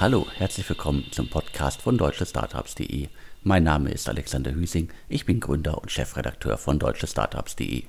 Hallo, herzlich willkommen zum Podcast von deutschestartups.de. Mein Name ist Alexander Hüsing, ich bin Gründer und Chefredakteur von deutschestartups.de.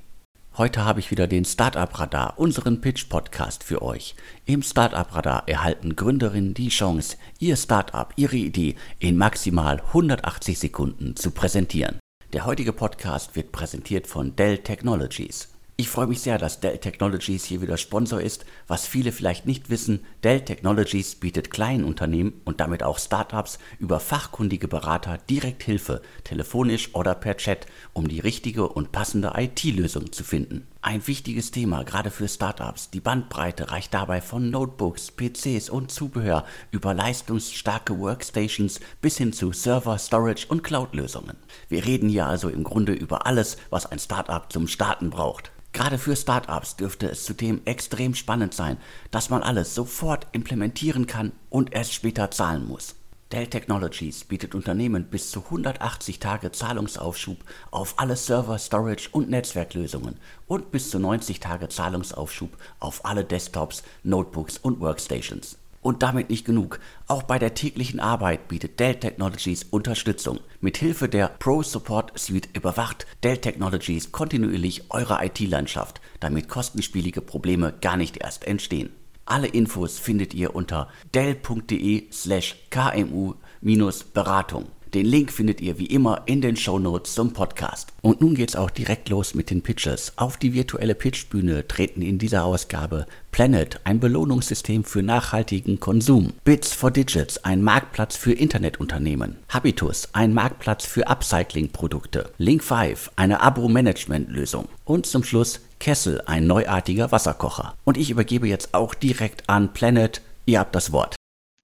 Heute habe ich wieder den Startup Radar, unseren Pitch Podcast für euch. Im Startup Radar erhalten Gründerinnen die Chance, ihr Startup, ihre Idee in maximal 180 Sekunden zu präsentieren. Der heutige Podcast wird präsentiert von Dell Technologies. Ich freue mich sehr, dass Dell Technologies hier wieder Sponsor ist. Was viele vielleicht nicht wissen, Dell Technologies bietet kleinen Unternehmen und damit auch Startups über fachkundige Berater direkt Hilfe, telefonisch oder per Chat, um die richtige und passende IT-Lösung zu finden. Ein wichtiges Thema gerade für Startups. Die Bandbreite reicht dabei von Notebooks, PCs und Zubehör über leistungsstarke Workstations bis hin zu Server, Storage und Cloud-Lösungen. Wir reden hier also im Grunde über alles, was ein Startup zum Starten braucht. Gerade für Startups dürfte es zudem extrem spannend sein, dass man alles sofort implementieren kann und erst später zahlen muss. Dell Technologies bietet Unternehmen bis zu 180 Tage Zahlungsaufschub auf alle Server, Storage und Netzwerklösungen und bis zu 90 Tage Zahlungsaufschub auf alle Desktops, Notebooks und Workstations. Und damit nicht genug. Auch bei der täglichen Arbeit bietet Dell Technologies Unterstützung. Mit Hilfe der Pro Support Suite überwacht Dell Technologies kontinuierlich eure IT-Landschaft, damit kostenspielige Probleme gar nicht erst entstehen. Alle Infos findet ihr unter dell.de slash kmu-beratung. Den Link findet ihr wie immer in den Show Notes zum Podcast. Und nun geht's auch direkt los mit den Pitches. Auf die virtuelle Pitchbühne treten in dieser Ausgabe Planet, ein Belohnungssystem für nachhaltigen Konsum. Bits for Digits, ein Marktplatz für Internetunternehmen. Habitus, ein Marktplatz für Upcycling-Produkte. Link 5, eine Abo-Management-Lösung. Und zum Schluss Kessel, ein neuartiger Wasserkocher. Und ich übergebe jetzt auch direkt an Planet. Ihr habt das Wort.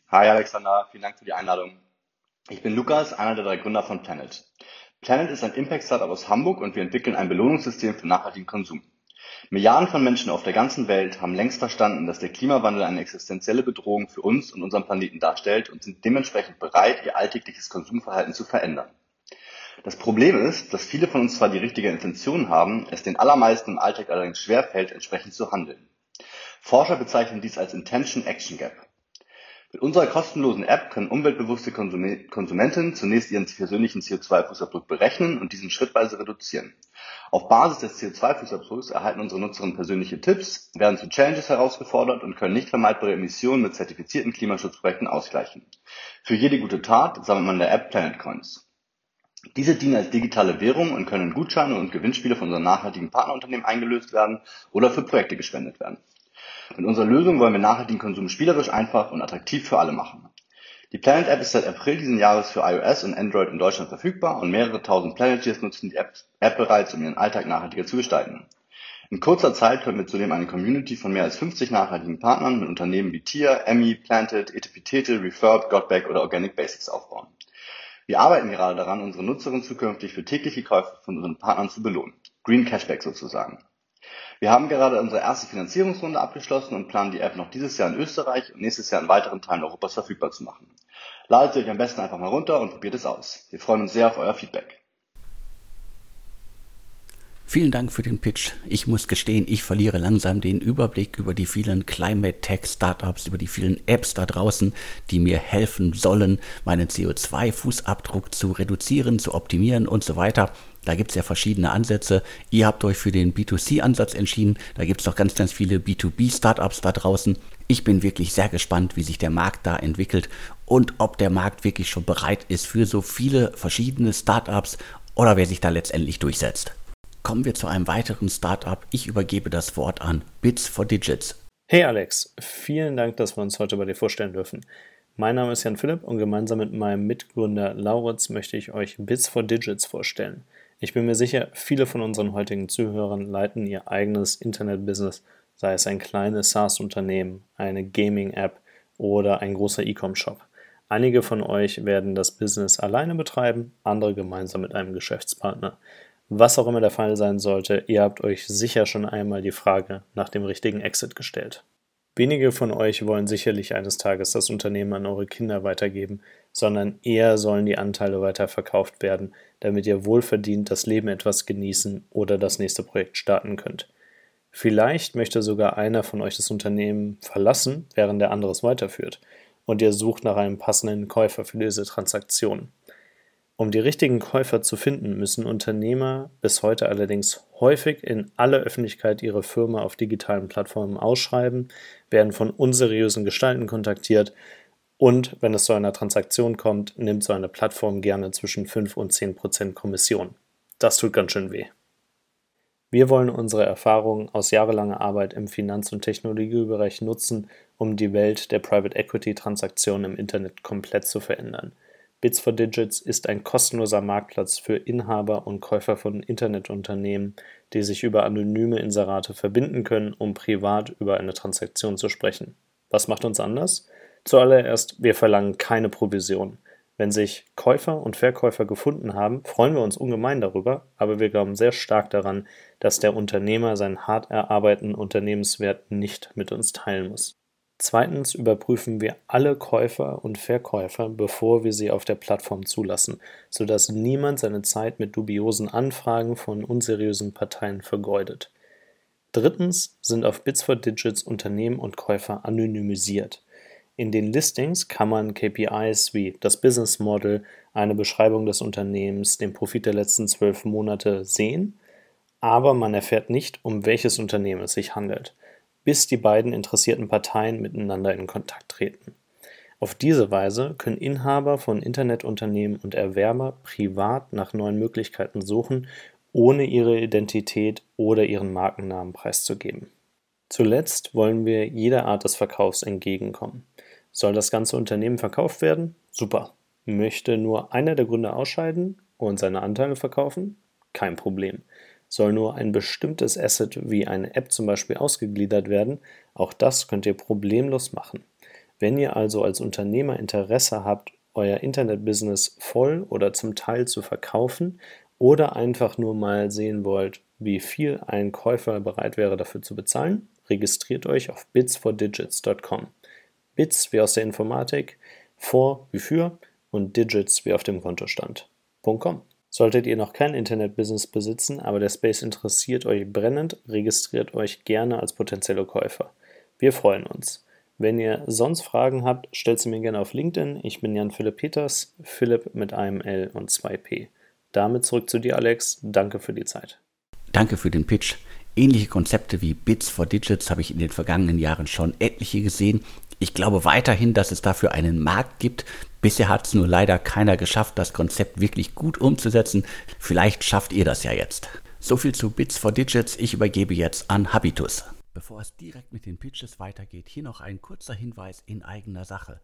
Hi Alexander, vielen Dank für die Einladung. Ich bin Lukas, einer der drei Gründer von Planet. Planet ist ein Impact-Startup aus Hamburg und wir entwickeln ein Belohnungssystem für nachhaltigen Konsum. Milliarden von Menschen auf der ganzen Welt haben längst verstanden, dass der Klimawandel eine existenzielle Bedrohung für uns und unseren Planeten darstellt und sind dementsprechend bereit, ihr alltägliches Konsumverhalten zu verändern. Das Problem ist, dass viele von uns zwar die richtige Intention haben, es den allermeisten im Alltag allerdings schwerfällt, entsprechend zu handeln. Forscher bezeichnen dies als Intention Action Gap. Mit unserer kostenlosen App können umweltbewusste Konsumenten zunächst ihren persönlichen CO2-Fußabdruck berechnen und diesen schrittweise reduzieren. Auf Basis des CO2-Fußabdrucks erhalten unsere Nutzerinnen persönliche Tipps, werden zu Challenges herausgefordert und können nicht vermeidbare Emissionen mit zertifizierten Klimaschutzprojekten ausgleichen. Für jede gute Tat sammelt man in der App Planet Coins. Diese dienen als digitale Währung und können Gutscheine und Gewinnspiele von unseren nachhaltigen Partnerunternehmen eingelöst werden oder für Projekte gespendet werden. Mit unserer Lösung wollen wir nachhaltigen Konsum spielerisch einfach und attraktiv für alle machen. Die Planet App ist seit April diesen Jahres für iOS und Android in Deutschland verfügbar und mehrere tausend Planeteers nutzen die App, bereits, um ihren Alltag nachhaltiger zu gestalten. In kurzer Zeit können wir zudem eine Community von mehr als 50 nachhaltigen Partnern mit Unternehmen wie Tier, Emmy, Planted, Etepetete, Refurb, Gotback oder Organic Basics aufbauen. Wir arbeiten gerade daran, unsere Nutzerinnen zukünftig für tägliche Käufe von unseren Partnern zu belohnen. Green Cashback sozusagen. Wir haben gerade unsere erste Finanzierungsrunde abgeschlossen und planen die App noch dieses Jahr in Österreich und nächstes Jahr in weiteren Teilen Europas verfügbar zu machen. Ladet sie euch am besten einfach mal runter und probiert es aus. Wir freuen uns sehr auf euer Feedback. Vielen Dank für den Pitch. Ich muss gestehen, ich verliere langsam den Überblick über die vielen Climate Tech Startups, über die vielen Apps da draußen, die mir helfen sollen, meinen CO2-Fußabdruck zu reduzieren, zu optimieren und so weiter. Da gibt es ja verschiedene Ansätze. Ihr habt euch für den B2C-Ansatz entschieden. Da gibt es noch ganz, ganz viele B2B-Startups da draußen. Ich bin wirklich sehr gespannt, wie sich der Markt da entwickelt und ob der Markt wirklich schon bereit ist für so viele verschiedene Startups oder wer sich da letztendlich durchsetzt. Kommen wir zu einem weiteren Startup. Ich übergebe das Wort an Bits for Digits. Hey Alex, vielen Dank, dass wir uns heute bei dir vorstellen dürfen. Mein Name ist Jan Philipp und gemeinsam mit meinem Mitgründer Lauritz möchte ich euch Bits for Digits vorstellen. Ich bin mir sicher, viele von unseren heutigen Zuhörern leiten ihr eigenes Internet-Business, sei es ein kleines SaaS-Unternehmen, eine Gaming-App oder ein großer E-Com-Shop. Einige von euch werden das Business alleine betreiben, andere gemeinsam mit einem Geschäftspartner. Was auch immer der Fall sein sollte, ihr habt euch sicher schon einmal die Frage nach dem richtigen Exit gestellt. Wenige von euch wollen sicherlich eines Tages das Unternehmen an eure Kinder weitergeben, sondern eher sollen die Anteile weiterverkauft werden, damit ihr wohlverdient das Leben etwas genießen oder das nächste Projekt starten könnt. Vielleicht möchte sogar einer von euch das Unternehmen verlassen, während der andere es weiterführt. und ihr sucht nach einem passenden Käufer für diese Transaktion. Um die richtigen Käufer zu finden, müssen Unternehmer bis heute allerdings häufig in aller Öffentlichkeit ihre Firma auf digitalen Plattformen ausschreiben, werden von unseriösen Gestalten kontaktiert und wenn es zu einer Transaktion kommt, nimmt so eine Plattform gerne zwischen 5 und 10 Prozent Kommission. Das tut ganz schön weh. Wir wollen unsere Erfahrungen aus jahrelanger Arbeit im Finanz- und Technologiebereich nutzen, um die Welt der Private Equity Transaktionen im Internet komplett zu verändern – Bits for Digits ist ein kostenloser Marktplatz für Inhaber und Käufer von Internetunternehmen, die sich über anonyme Inserate verbinden können, um privat über eine Transaktion zu sprechen. Was macht uns anders? Zuallererst, wir verlangen keine Provision. Wenn sich Käufer und Verkäufer gefunden haben, freuen wir uns ungemein darüber, aber wir glauben sehr stark daran, dass der Unternehmer seinen hart erarbeiteten Unternehmenswert nicht mit uns teilen muss. Zweitens überprüfen wir alle Käufer und Verkäufer, bevor wir sie auf der Plattform zulassen, sodass niemand seine Zeit mit dubiosen Anfragen von unseriösen Parteien vergeudet. Drittens sind auf Bits for Digits Unternehmen und Käufer anonymisiert. In den Listings kann man KPIs wie das Business Model, eine Beschreibung des Unternehmens, den Profit der letzten zwölf Monate sehen, aber man erfährt nicht, um welches Unternehmen es sich handelt bis die beiden interessierten Parteien miteinander in Kontakt treten. Auf diese Weise können Inhaber von Internetunternehmen und Erwerber privat nach neuen Möglichkeiten suchen, ohne ihre Identität oder ihren Markennamen preiszugeben. Zuletzt wollen wir jeder Art des Verkaufs entgegenkommen. Soll das ganze Unternehmen verkauft werden? Super. Möchte nur einer der Gründer ausscheiden und seine Anteile verkaufen? Kein Problem. Soll nur ein bestimmtes Asset wie eine App zum Beispiel ausgegliedert werden, auch das könnt ihr problemlos machen. Wenn ihr also als Unternehmer Interesse habt, euer Internetbusiness voll oder zum Teil zu verkaufen oder einfach nur mal sehen wollt, wie viel ein Käufer bereit wäre dafür zu bezahlen, registriert euch auf bitsfordigits.com. Bits wie aus der Informatik, for wie für und Digits wie auf dem Kontostand.com. Solltet ihr noch kein Internetbusiness besitzen, aber der Space interessiert euch brennend, registriert euch gerne als potenzielle Käufer. Wir freuen uns. Wenn ihr sonst Fragen habt, stellt sie mir gerne auf LinkedIn. Ich bin Jan Philipp Peters, Philipp mit einem L und zwei P. Damit zurück zu dir, Alex. Danke für die Zeit. Danke für den Pitch. Ähnliche Konzepte wie Bits for Digits habe ich in den vergangenen Jahren schon etliche gesehen. Ich glaube weiterhin, dass es dafür einen Markt gibt. Bisher hat es nur leider keiner geschafft, das Konzept wirklich gut umzusetzen. Vielleicht schafft ihr das ja jetzt. So viel zu Bits for Digits. Ich übergebe jetzt an Habitus. Bevor es direkt mit den Pitches weitergeht, hier noch ein kurzer Hinweis in eigener Sache.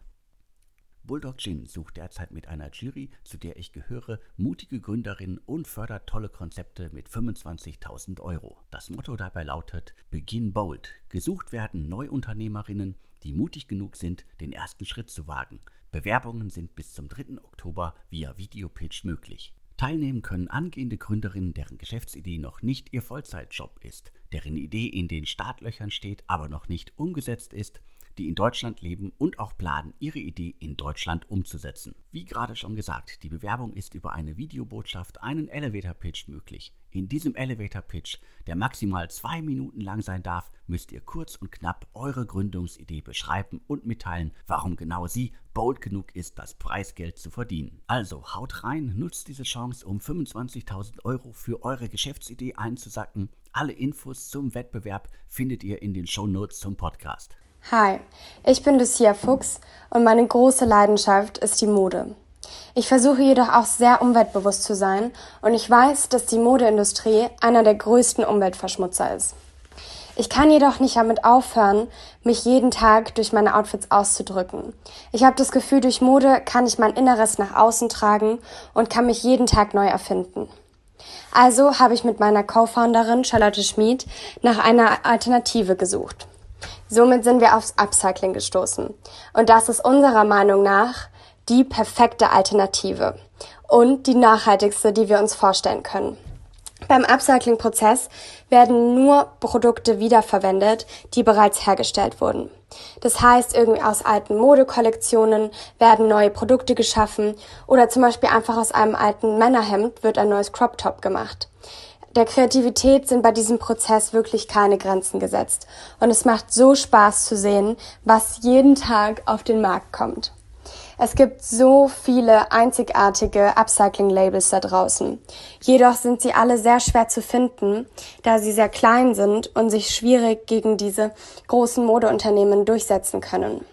Bulldog Gin sucht derzeit mit einer Jury, zu der ich gehöre, mutige Gründerinnen und fördert tolle Konzepte mit 25.000 Euro. Das Motto dabei lautet Begin Bold. Gesucht werden Neuunternehmerinnen, die mutig genug sind, den ersten Schritt zu wagen. Bewerbungen sind bis zum 3. Oktober via Videopitch möglich. Teilnehmen können angehende Gründerinnen, deren Geschäftsidee noch nicht ihr Vollzeitjob ist, deren Idee in den Startlöchern steht, aber noch nicht umgesetzt ist die in Deutschland leben und auch planen, ihre Idee in Deutschland umzusetzen. Wie gerade schon gesagt, die Bewerbung ist über eine Videobotschaft, einen Elevator Pitch möglich. In diesem Elevator Pitch, der maximal zwei Minuten lang sein darf, müsst ihr kurz und knapp eure Gründungsidee beschreiben und mitteilen, warum genau sie bold genug ist, das Preisgeld zu verdienen. Also haut rein, nutzt diese Chance, um 25.000 Euro für eure Geschäftsidee einzusacken. Alle Infos zum Wettbewerb findet ihr in den Show Notes zum Podcast. Hi, ich bin Lucia Fuchs und meine große Leidenschaft ist die Mode. Ich versuche jedoch auch sehr umweltbewusst zu sein und ich weiß, dass die Modeindustrie einer der größten Umweltverschmutzer ist. Ich kann jedoch nicht damit aufhören, mich jeden Tag durch meine Outfits auszudrücken. Ich habe das Gefühl, durch Mode kann ich mein Inneres nach außen tragen und kann mich jeden Tag neu erfinden. Also habe ich mit meiner Co-Founderin Charlotte Schmid nach einer Alternative gesucht. Somit sind wir aufs Upcycling gestoßen. Und das ist unserer Meinung nach die perfekte Alternative und die nachhaltigste, die wir uns vorstellen können. Beim Upcycling-Prozess werden nur Produkte wiederverwendet, die bereits hergestellt wurden. Das heißt, irgendwie aus alten Modekollektionen werden neue Produkte geschaffen oder zum Beispiel einfach aus einem alten Männerhemd wird ein neues Crop Top gemacht. Der Kreativität sind bei diesem Prozess wirklich keine Grenzen gesetzt. Und es macht so Spaß zu sehen, was jeden Tag auf den Markt kommt. Es gibt so viele einzigartige Upcycling-Labels da draußen. Jedoch sind sie alle sehr schwer zu finden, da sie sehr klein sind und sich schwierig gegen diese großen Modeunternehmen durchsetzen können.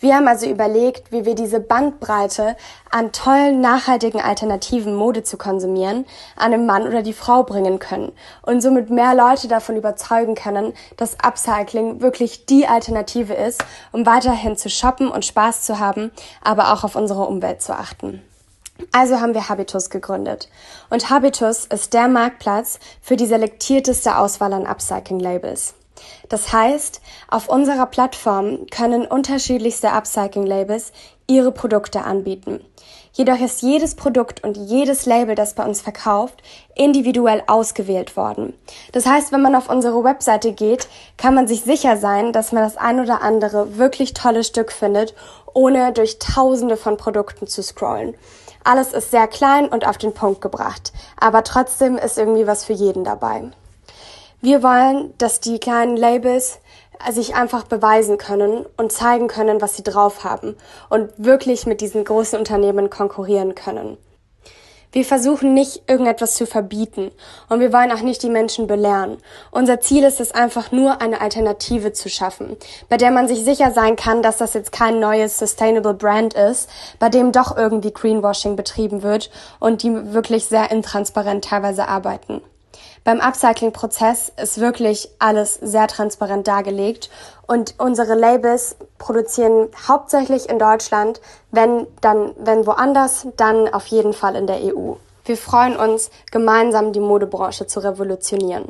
Wir haben also überlegt, wie wir diese Bandbreite an tollen, nachhaltigen Alternativen Mode zu konsumieren an den Mann oder die Frau bringen können und somit mehr Leute davon überzeugen können, dass Upcycling wirklich die Alternative ist, um weiterhin zu shoppen und Spaß zu haben, aber auch auf unsere Umwelt zu achten. Also haben wir Habitus gegründet. Und Habitus ist der Marktplatz für die selektierteste Auswahl an Upcycling-Labels. Das heißt, auf unserer Plattform können unterschiedlichste Upcycling-Labels ihre Produkte anbieten. Jedoch ist jedes Produkt und jedes Label, das bei uns verkauft, individuell ausgewählt worden. Das heißt, wenn man auf unsere Webseite geht, kann man sich sicher sein, dass man das ein oder andere wirklich tolle Stück findet, ohne durch tausende von Produkten zu scrollen. Alles ist sehr klein und auf den Punkt gebracht, aber trotzdem ist irgendwie was für jeden dabei. Wir wollen, dass die kleinen Labels sich einfach beweisen können und zeigen können, was sie drauf haben und wirklich mit diesen großen Unternehmen konkurrieren können. Wir versuchen nicht irgendetwas zu verbieten und wir wollen auch nicht die Menschen belehren. Unser Ziel ist es einfach nur, eine Alternative zu schaffen, bei der man sich sicher sein kann, dass das jetzt kein neues Sustainable Brand ist, bei dem doch irgendwie Greenwashing betrieben wird und die wirklich sehr intransparent teilweise arbeiten. Beim Upcycling-Prozess ist wirklich alles sehr transparent dargelegt und unsere Labels produzieren hauptsächlich in Deutschland, wenn dann, wenn woanders, dann auf jeden Fall in der EU. Wir freuen uns, gemeinsam die Modebranche zu revolutionieren.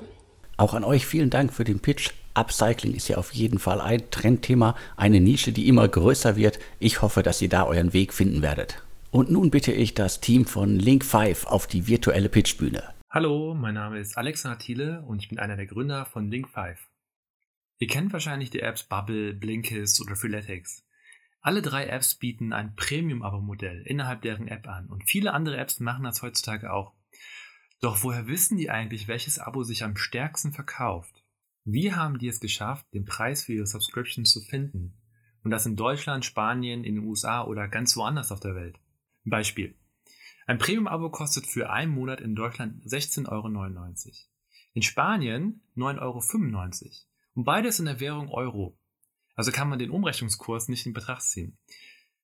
Auch an euch vielen Dank für den Pitch. Upcycling ist ja auf jeden Fall ein Trendthema, eine Nische, die immer größer wird. Ich hoffe, dass ihr da euren Weg finden werdet. Und nun bitte ich das Team von Link 5 auf die virtuelle Pitchbühne. Hallo, mein Name ist Alexander Thiele und ich bin einer der Gründer von Link5. Ihr kennt wahrscheinlich die Apps Bubble, Blinkist oder Freeletics. Alle drei Apps bieten ein Premium-Abo-Modell innerhalb deren App an und viele andere Apps machen das heutzutage auch. Doch woher wissen die eigentlich, welches Abo sich am stärksten verkauft? Wie haben die es geschafft, den Preis für ihre Subscription zu finden? Und das in Deutschland, Spanien, in den USA oder ganz woanders auf der Welt. Beispiel. Ein Premium-Abo kostet für einen Monat in Deutschland 16,99 Euro. In Spanien 9,95 Euro. Und beides in der Währung Euro. Also kann man den Umrechnungskurs nicht in Betracht ziehen.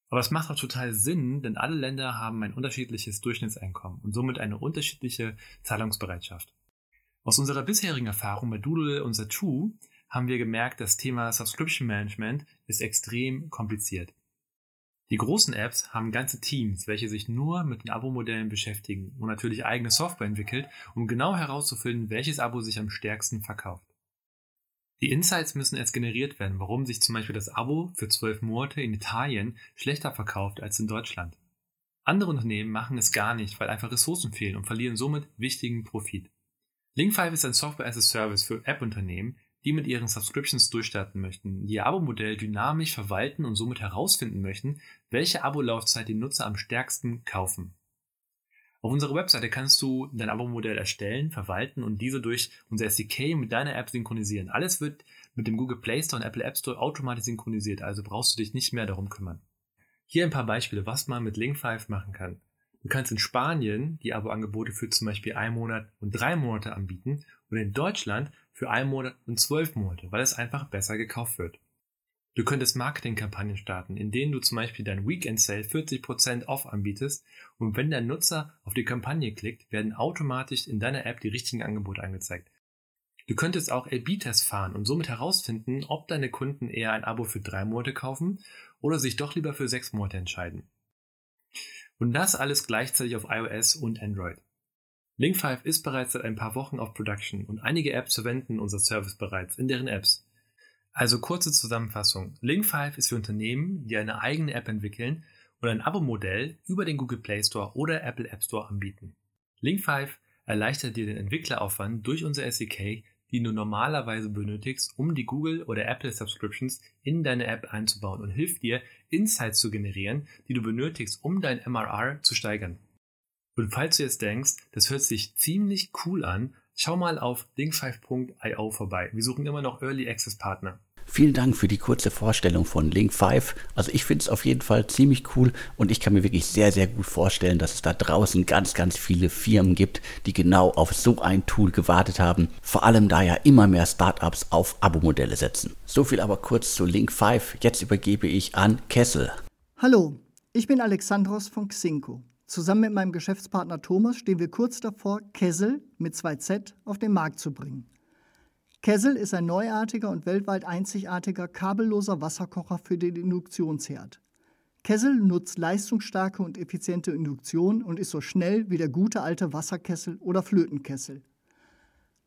Aber es macht auch total Sinn, denn alle Länder haben ein unterschiedliches Durchschnittseinkommen und somit eine unterschiedliche Zahlungsbereitschaft. Aus unserer bisherigen Erfahrung bei Doodle und Satu haben wir gemerkt, das Thema Subscription Management ist extrem kompliziert. Die großen Apps haben ganze Teams, welche sich nur mit den Abo-Modellen beschäftigen und natürlich eigene Software entwickelt, um genau herauszufinden, welches Abo sich am stärksten verkauft. Die Insights müssen erst generiert werden, warum sich zum Beispiel das Abo für zwölf Monate in Italien schlechter verkauft als in Deutschland. Andere Unternehmen machen es gar nicht, weil einfach Ressourcen fehlen und verlieren somit wichtigen Profit. Link5 ist ein Software as a Service für App-Unternehmen, die mit ihren Subscriptions durchstarten möchten, die ihr Abo-Modell dynamisch verwalten und somit herausfinden möchten, welche Abo-Laufzeit die Nutzer am stärksten kaufen. Auf unserer Webseite kannst du dein Abo-Modell erstellen, verwalten und diese durch unser SDK mit deiner App synchronisieren. Alles wird mit dem Google Play Store und Apple App Store automatisch synchronisiert, also brauchst du dich nicht mehr darum kümmern. Hier ein paar Beispiele, was man mit Link5 machen kann. Du kannst in Spanien die Abo-Angebote für zum Beispiel einen Monat und drei Monate anbieten und in Deutschland für einen Monat und zwölf Monate, weil es einfach besser gekauft wird. Du könntest Marketingkampagnen starten, in denen du zum Beispiel dein Weekend Sale 40% off anbietest und wenn der Nutzer auf die Kampagne klickt, werden automatisch in deiner App die richtigen Angebote angezeigt. Du könntest auch A-B-Tests fahren und somit herausfinden, ob deine Kunden eher ein Abo für drei Monate kaufen oder sich doch lieber für sechs Monate entscheiden. Und das alles gleichzeitig auf iOS und Android. Link5 ist bereits seit ein paar Wochen auf Production und einige Apps verwenden unser Service bereits in deren Apps. Also kurze Zusammenfassung. Link5 ist für Unternehmen, die eine eigene App entwickeln und ein Abo-Modell über den Google Play Store oder Apple App Store anbieten. Link5 erleichtert dir den Entwickleraufwand durch unser SDK, die du normalerweise benötigst, um die Google oder Apple Subscriptions in deine App einzubauen und hilft dir, Insights zu generieren, die du benötigst, um dein MRR zu steigern. Und falls du jetzt denkst, das hört sich ziemlich cool an, Schau mal auf link5.io vorbei. Wir suchen immer noch Early Access Partner. Vielen Dank für die kurze Vorstellung von Link 5. Also ich finde es auf jeden Fall ziemlich cool und ich kann mir wirklich sehr, sehr gut vorstellen, dass es da draußen ganz, ganz viele Firmen gibt, die genau auf so ein Tool gewartet haben. Vor allem da ja immer mehr Startups auf Abo-Modelle setzen. So viel aber kurz zu Link 5. Jetzt übergebe ich an Kessel. Hallo, ich bin Alexandros von Xinko. Zusammen mit meinem Geschäftspartner Thomas stehen wir kurz davor, Kessel mit 2Z auf den Markt zu bringen. Kessel ist ein neuartiger und weltweit einzigartiger kabelloser Wasserkocher für den Induktionsherd. Kessel nutzt leistungsstarke und effiziente Induktion und ist so schnell wie der gute alte Wasserkessel oder Flötenkessel.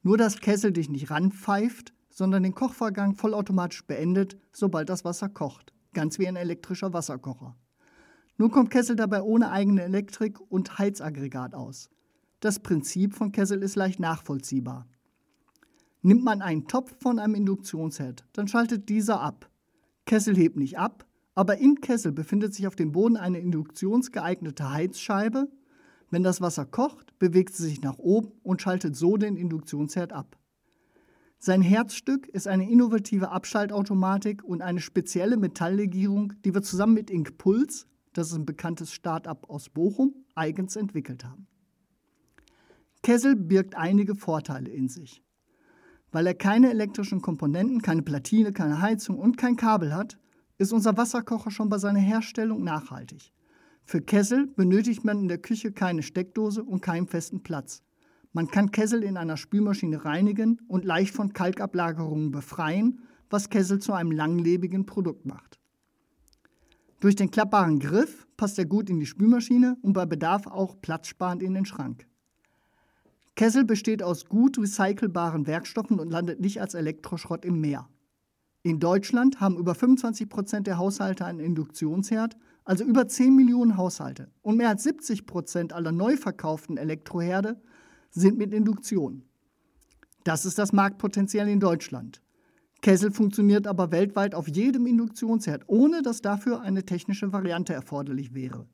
Nur dass Kessel dich nicht ranpfeift, sondern den Kochvorgang vollautomatisch beendet, sobald das Wasser kocht, ganz wie ein elektrischer Wasserkocher. Nun kommt Kessel dabei ohne eigene Elektrik und Heizaggregat aus. Das Prinzip von Kessel ist leicht nachvollziehbar. Nimmt man einen Topf von einem Induktionsherd, dann schaltet dieser ab. Kessel hebt nicht ab, aber im Kessel befindet sich auf dem Boden eine induktionsgeeignete Heizscheibe. Wenn das Wasser kocht, bewegt sie sich nach oben und schaltet so den Induktionsherd ab. Sein Herzstück ist eine innovative Abschaltautomatik und eine spezielle Metalllegierung, die wir zusammen mit Inkpuls, das ein bekanntes Start-up aus Bochum, eigens entwickelt haben. Kessel birgt einige Vorteile in sich. Weil er keine elektrischen Komponenten, keine Platine, keine Heizung und kein Kabel hat, ist unser Wasserkocher schon bei seiner Herstellung nachhaltig. Für Kessel benötigt man in der Küche keine Steckdose und keinen festen Platz. Man kann Kessel in einer Spülmaschine reinigen und leicht von Kalkablagerungen befreien, was Kessel zu einem langlebigen Produkt macht. Durch den klappbaren Griff passt er gut in die Spülmaschine und bei Bedarf auch platzsparend in den Schrank. Kessel besteht aus gut recycelbaren Werkstoffen und landet nicht als Elektroschrott im Meer. In Deutschland haben über 25 Prozent der Haushalte einen Induktionsherd, also über 10 Millionen Haushalte. Und mehr als 70 Prozent aller neu verkauften Elektroherde sind mit Induktion. Das ist das Marktpotenzial in Deutschland. Kessel funktioniert aber weltweit auf jedem Induktionsherd, ohne dass dafür eine technische Variante erforderlich wäre.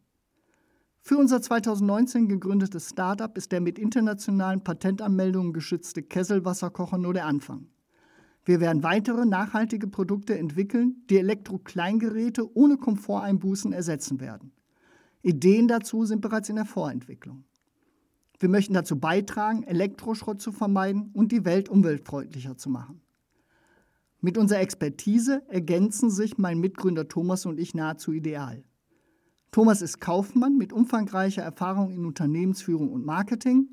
Für unser 2019 gegründetes Startup ist der mit internationalen Patentanmeldungen geschützte Kesselwasserkocher nur der Anfang. Wir werden weitere nachhaltige Produkte entwickeln, die Elektrokleingeräte ohne Komforteinbußen ersetzen werden. Ideen dazu sind bereits in der Vorentwicklung. Wir möchten dazu beitragen, Elektroschrott zu vermeiden und die Welt umweltfreundlicher zu machen. Mit unserer Expertise ergänzen sich mein Mitgründer Thomas und ich nahezu ideal. Thomas ist Kaufmann mit umfangreicher Erfahrung in Unternehmensführung und Marketing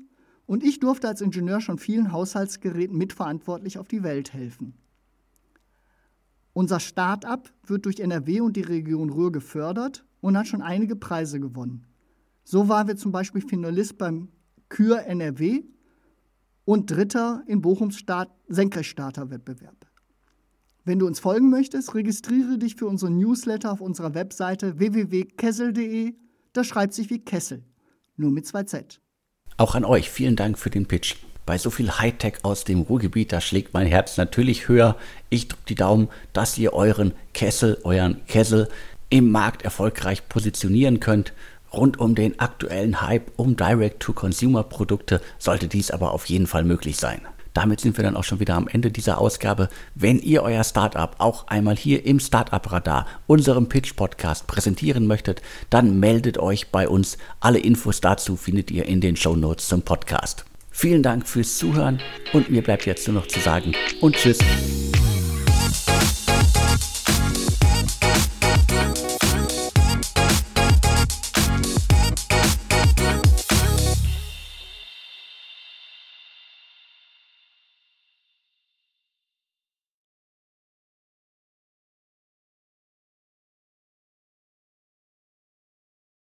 und ich durfte als Ingenieur schon vielen Haushaltsgeräten mitverantwortlich auf die Welt helfen. Unser Start-up wird durch NRW und die Region Ruhr gefördert und hat schon einige Preise gewonnen. So waren wir zum Beispiel Finalist beim Kür NRW und Dritter in Bochums Senkrechtstarter-Wettbewerb. Wenn du uns folgen möchtest, registriere dich für unseren Newsletter auf unserer Webseite www.kessel.de. Das schreibt sich wie Kessel, nur mit zwei Z. Auch an euch vielen Dank für den Pitch. Bei so viel Hightech aus dem Ruhrgebiet, da schlägt mein Herz natürlich höher. Ich drücke die Daumen, dass ihr euren Kessel, euren Kessel im Markt erfolgreich positionieren könnt. Rund um den aktuellen Hype um Direct-to-Consumer-Produkte sollte dies aber auf jeden Fall möglich sein. Damit sind wir dann auch schon wieder am Ende dieser Ausgabe. Wenn ihr euer Startup auch einmal hier im Startup Radar, unserem Pitch Podcast, präsentieren möchtet, dann meldet euch bei uns. Alle Infos dazu findet ihr in den Show Notes zum Podcast. Vielen Dank fürs Zuhören und mir bleibt jetzt nur noch zu sagen und tschüss.